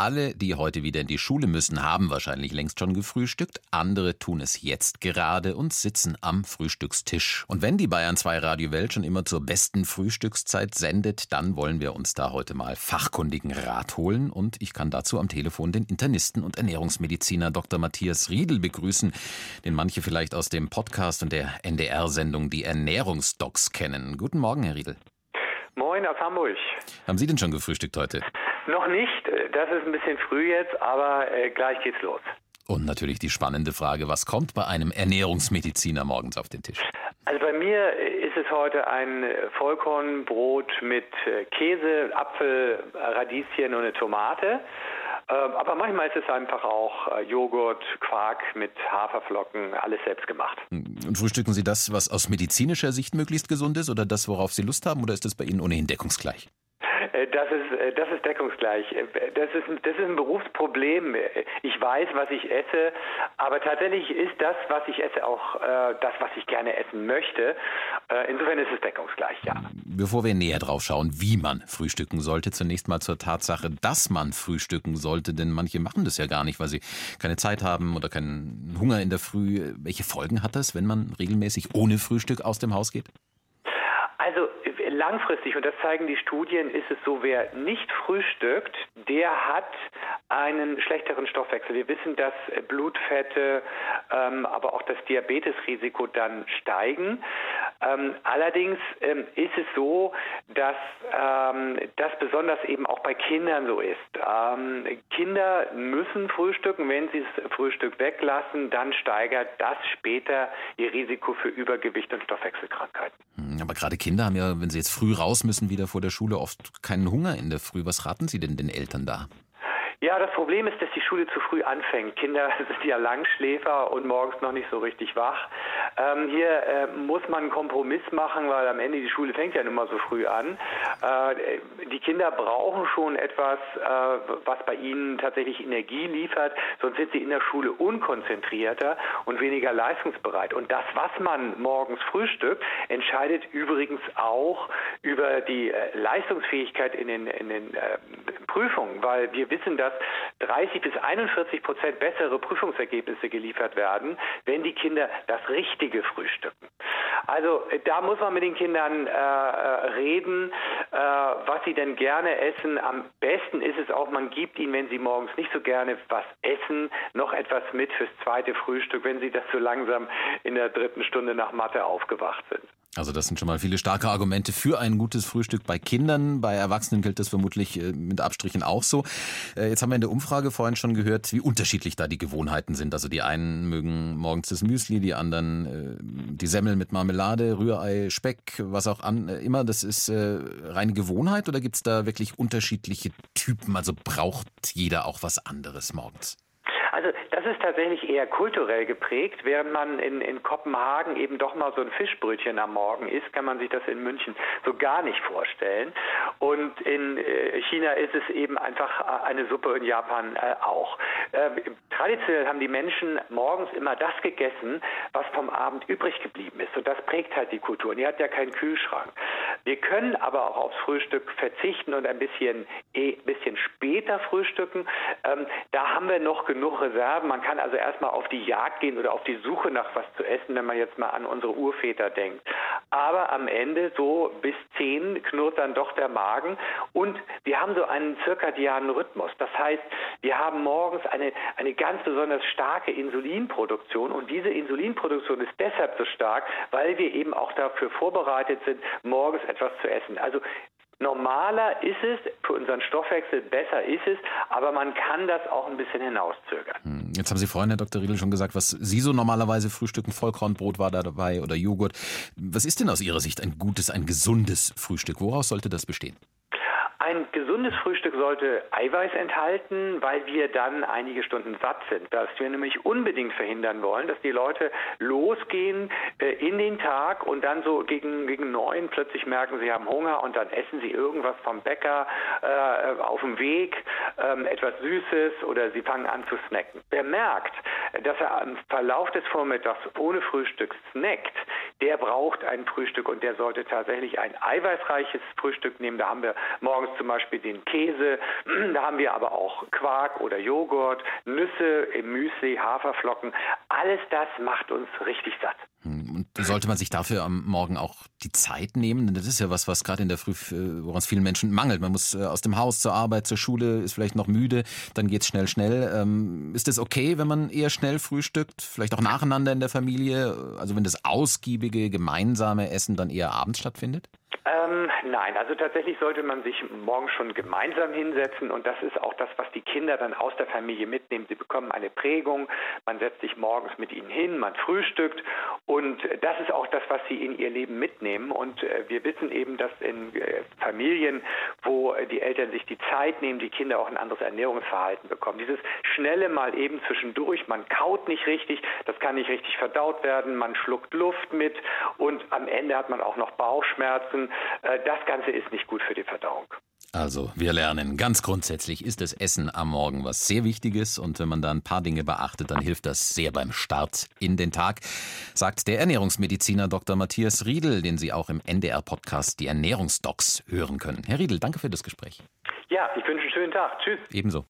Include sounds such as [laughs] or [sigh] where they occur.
Alle, die heute wieder in die Schule müssen, haben wahrscheinlich längst schon gefrühstückt. Andere tun es jetzt gerade und sitzen am Frühstückstisch. Und wenn die Bayern 2 Radio Welt schon immer zur besten Frühstückszeit sendet, dann wollen wir uns da heute mal fachkundigen Rat holen. Und ich kann dazu am Telefon den Internisten und Ernährungsmediziner Dr. Matthias Riedel begrüßen, den manche vielleicht aus dem Podcast und der NDR-Sendung Die Ernährungsdocs kennen. Guten Morgen, Herr Riedel. Moin aus Hamburg. Haben Sie denn schon gefrühstückt heute? Noch nicht, das ist ein bisschen früh jetzt, aber äh, gleich geht's los. Und natürlich die spannende Frage, was kommt bei einem Ernährungsmediziner morgens auf den Tisch? Also bei mir ist es heute ein Vollkornbrot mit äh, Käse, Apfel, Radieschen und eine Tomate. Ähm, aber manchmal ist es einfach auch äh, Joghurt, Quark mit Haferflocken, alles selbst gemacht. Und frühstücken Sie das, was aus medizinischer Sicht möglichst gesund ist oder das, worauf Sie Lust haben, oder ist das bei Ihnen ohnehin deckungsgleich? Äh, das ist, äh, das ist deckungsgleich. Äh, das ist, das ist ein Berufsproblem. Ich weiß, was ich esse, aber tatsächlich ist das, was ich esse, auch äh, das, was ich gerne essen möchte. Äh, insofern ist es deckungsgleich, ja. Bevor wir näher drauf schauen, wie man frühstücken sollte, zunächst mal zur Tatsache, dass man frühstücken sollte, denn manche machen das ja gar nicht, weil sie keine Zeit haben oder keinen Hunger in der Früh. Welche Folgen hat das, wenn man regelmäßig ohne Frühstück aus dem Haus geht? Langfristig, und das zeigen die Studien, ist es so, wer nicht frühstückt, der hat einen schlechteren Stoffwechsel. Wir wissen, dass Blutfette, ähm, aber auch das Diabetesrisiko dann steigen. Ähm, allerdings ähm, ist es so, dass ähm, das besonders eben auch bei Kindern so ist. Ähm, Kinder müssen frühstücken. Wenn sie das Frühstück weglassen, dann steigert das später ihr Risiko für Übergewicht und Stoffwechselkrankheiten. Hm, aber gerade Kinder haben ja, wenn sie jetzt früh raus müssen, wieder vor der Schule, oft keinen Hunger in der Früh. Was raten Sie denn den Eltern da? Ja, das Problem ist, dass die Schule zu früh anfängt. Kinder [laughs] sind ja Langschläfer und morgens noch nicht so richtig wach. Ähm, hier äh, muss man einen Kompromiss machen, weil am Ende die Schule fängt ja nun mal so früh an. Äh, die Kinder brauchen schon etwas, äh, was bei ihnen tatsächlich Energie liefert, sonst sind sie in der Schule unkonzentrierter und weniger leistungsbereit. Und das, was man morgens frühstückt, entscheidet übrigens auch über die äh, Leistungsfähigkeit in den, in den äh, Prüfungen, weil wir wissen, dass 30 bis 41 Prozent bessere Prüfungsergebnisse geliefert werden, wenn die Kinder das Richtige frühstücken. Also äh, da muss man mit den Kindern äh, äh, reden, äh, was sie denn gerne essen. Am besten ist es auch, man gibt ihnen, wenn sie morgens nicht so gerne was essen, noch etwas mit fürs zweite Frühstück, wenn sie das so langsam in der dritten Stunde nach Mathe aufgewacht sind. Also das sind schon mal viele starke Argumente für ein gutes Frühstück bei Kindern. Bei Erwachsenen gilt das vermutlich äh, mit Abstrichen auch so. Äh, jetzt haben wir in der Umfrage vorhin schon gehört, wie unterschiedlich da die Gewohnheiten sind. Also die einen mögen morgens das Müsli, die anderen äh, die Semmel mit Marmelade, Rührei, Speck, was auch an, immer. Das ist reine Gewohnheit oder gibt es da wirklich unterschiedliche Typen? Also braucht jeder auch was anderes morgens? Also das ist tatsächlich eher kulturell geprägt. Während man in, in Kopenhagen eben doch mal so ein Fischbrötchen am Morgen isst, kann man sich das in München so gar nicht vorstellen. Und in äh, China ist es eben einfach äh, eine Suppe, in Japan äh, auch. Äh, traditionell haben die Menschen morgens immer das gegessen, was vom Abend übrig geblieben ist. Und das prägt halt die Kultur. Und die hat ja keinen Kühlschrank. Wir können aber auch aufs Frühstück verzichten und ein bisschen, eh, bisschen später frühstücken. Ähm, da haben wir noch genug Reserven. Man kann also erstmal auf die Jagd gehen oder auf die Suche nach was zu essen, wenn man jetzt mal an unsere Urväter denkt. Aber am Ende so bis zehn knurrt dann doch der Magen und wir haben so einen zirkadianen Rhythmus. Das heißt, wir haben morgens eine, eine ganz besonders starke Insulinproduktion und diese Insulinproduktion ist deshalb so stark, weil wir eben auch dafür vorbereitet sind, morgens etwas zu essen. Also Normaler ist es, für unseren Stoffwechsel besser ist es, aber man kann das auch ein bisschen hinauszögern. Hm, jetzt haben Sie vorhin, Herr Dr. Riedel, schon gesagt, was Sie so normalerweise frühstücken. Vollkornbrot war da dabei oder Joghurt. Was ist denn aus Ihrer Sicht ein gutes, ein gesundes Frühstück? Woraus sollte das bestehen? Ein gesundes Frühstück sollte Eiweiß enthalten, weil wir dann einige Stunden satt sind. Was wir nämlich unbedingt verhindern wollen, dass die Leute losgehen äh, in den Tag und dann so gegen, gegen neun plötzlich merken, sie haben Hunger und dann essen sie irgendwas vom Bäcker äh, auf dem Weg, äh, etwas Süßes oder sie fangen an zu snacken. Wer merkt, dass er am Verlauf des Vormittags ohne Frühstück snackt, der braucht ein Frühstück und der sollte tatsächlich ein eiweißreiches Frühstück nehmen. Da haben wir morgens zum Beispiel den Käse, [clears throat] da haben wir aber auch Quark oder Joghurt, Nüsse im Müsli, Haferflocken. Alles das macht uns richtig satt. Sollte man sich dafür am Morgen auch die Zeit nehmen? Denn das ist ja was, was gerade in der Früh, äh, woran es vielen Menschen mangelt. Man muss äh, aus dem Haus zur Arbeit, zur Schule, ist vielleicht noch müde, dann geht's schnell, schnell. Ähm, ist es okay, wenn man eher schnell frühstückt? Vielleicht auch nacheinander in der Familie? Also wenn das ausgiebige, gemeinsame Essen dann eher abends stattfindet? Ähm, nein, also tatsächlich sollte man sich morgen schon gemeinsam hinsetzen und das ist auch das, was die Kinder dann aus der Familie mitnehmen. Sie bekommen eine Prägung, man setzt sich morgens mit ihnen hin, man frühstückt und das ist auch das, was sie in ihr Leben mitnehmen und äh, wir wissen eben, dass in äh, Familien, wo die Eltern sich die Zeit nehmen, die Kinder auch ein anderes Ernährungsverhalten bekommen. Dieses schnelle mal eben zwischendurch, man kaut nicht richtig, das kann nicht richtig verdaut werden, man schluckt Luft mit und am Ende hat man auch noch Bauchschmerzen. Äh, das Ganze ist nicht gut für die Verdauung. Also, wir lernen, ganz grundsätzlich ist das Essen am Morgen was sehr Wichtiges und wenn man da ein paar Dinge beachtet, dann hilft das sehr beim Start in den Tag, sagt der Ernährungsmediziner Dr. Matthias Riedel, den Sie auch im NDR-Podcast die Ernährungsdocs hören können. Herr Riedel, danke für das Gespräch. Ja, ich wünsche einen schönen Tag. Tschüss. Ebenso.